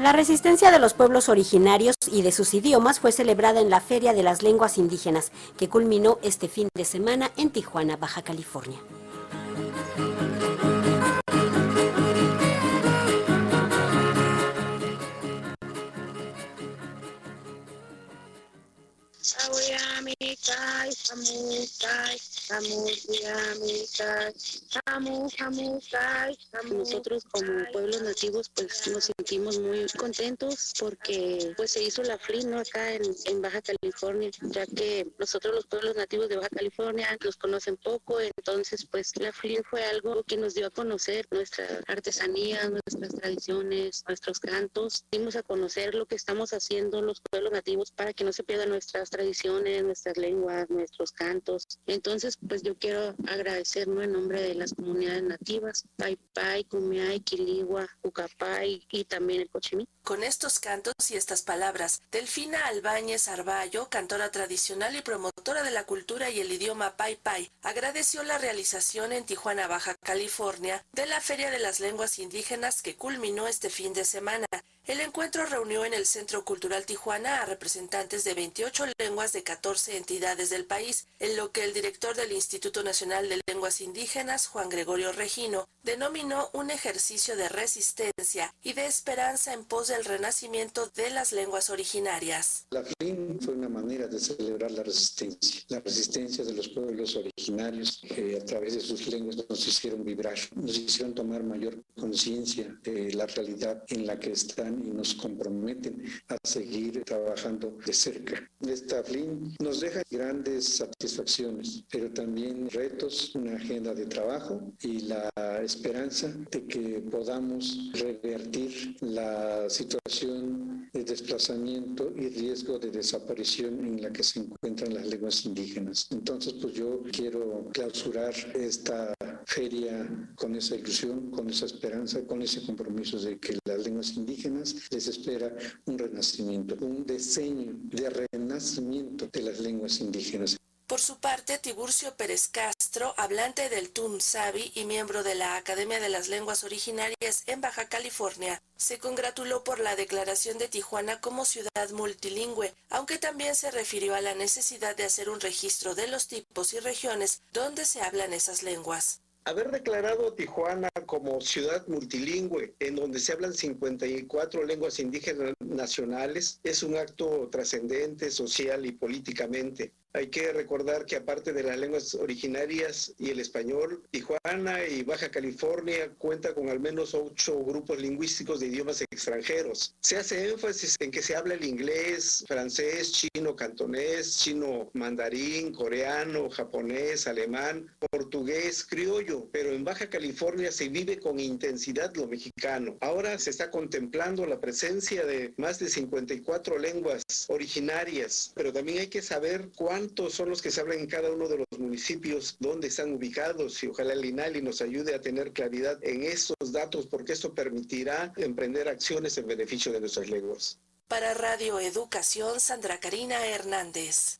La resistencia de los pueblos originarios y de sus idiomas fue celebrada en la Feria de las Lenguas Indígenas, que culminó este fin de semana en Tijuana, Baja California. Nosotros como pueblos nativos pues nos sentimos muy contentos porque pues se hizo la FLIN acá en, en, Baja California, ya que nosotros los pueblos nativos de Baja California los conocen poco, entonces pues la FLIN fue algo que nos dio a conocer nuestra artesanía, nuestras tradiciones, nuestros cantos, dimos a conocer lo que estamos haciendo los pueblos nativos para que no se pierdan nuestras tradiciones, nuestras lenguas, nuestros cantos. Entonces, pues yo quiero agradecer ¿no? en nombre de las comunidades nativas, Pai Pai, Kumiai, Quiligua, Ucapay y también el Cochimí. Con estos cantos y estas palabras, Delfina Albáñez Arballo, cantora tradicional y promotora de la cultura y el idioma Pai Pai, agradeció la realización en Tijuana, Baja California, de la Feria de las Lenguas Indígenas que culminó este fin de semana. El encuentro reunió en el Centro Cultural Tijuana a representantes de 28 lenguas de 14 entidades del país, en lo que el director del Instituto Nacional de Lenguas Indígenas, Juan Gregorio Regino, denominó un ejercicio de resistencia y de esperanza en pos del renacimiento de las lenguas originarias. La FLIN fue una manera de celebrar la resistencia, la resistencia de los pueblos originarios que a través de sus lenguas nos hicieron vibrar, nos hicieron tomar mayor conciencia de la realidad en la que están y nos comprometen a seguir trabajando de cerca. Esta FLIN nos deja grandes satisfacciones, pero también retos, una agenda de trabajo y la esperanza de que podamos revertir la situación de desplazamiento y riesgo de desaparición en la que se encuentran las lenguas indígenas. Entonces, pues yo quiero clausurar esta feria con esa ilusión, con esa esperanza, con ese compromiso de que las lenguas indígenas les espera un renacimiento, un diseño de renacimiento de las lenguas indígenas. Por su parte, Tiburcio Pérez Castro, hablante del Sabi y miembro de la Academia de las Lenguas Originarias en Baja California, se congratuló por la declaración de Tijuana como ciudad multilingüe, aunque también se refirió a la necesidad de hacer un registro de los tipos y regiones donde se hablan esas lenguas. Haber declarado Tijuana como ciudad multilingüe, en donde se hablan 54 lenguas indígenas nacionales, es un acto trascendente social y políticamente. Hay que recordar que aparte de las lenguas originarias y el español, Tijuana y Baja California cuenta con al menos ocho grupos lingüísticos de idiomas extranjeros. Se hace énfasis en que se habla el inglés, francés, chino, cantonés, chino, mandarín, coreano, japonés, alemán, portugués, criollo, pero en Baja California se vive con intensidad lo mexicano. Ahora se está contemplando la presencia de más de 54 lenguas originarias, pero también hay que saber cuánto cuántos son los que se hablan en cada uno de los municipios, dónde están ubicados y ojalá el INALI nos ayude a tener claridad en esos datos porque esto permitirá emprender acciones en beneficio de nuestras lenguas. Para Radio Educación, Sandra Karina Hernández.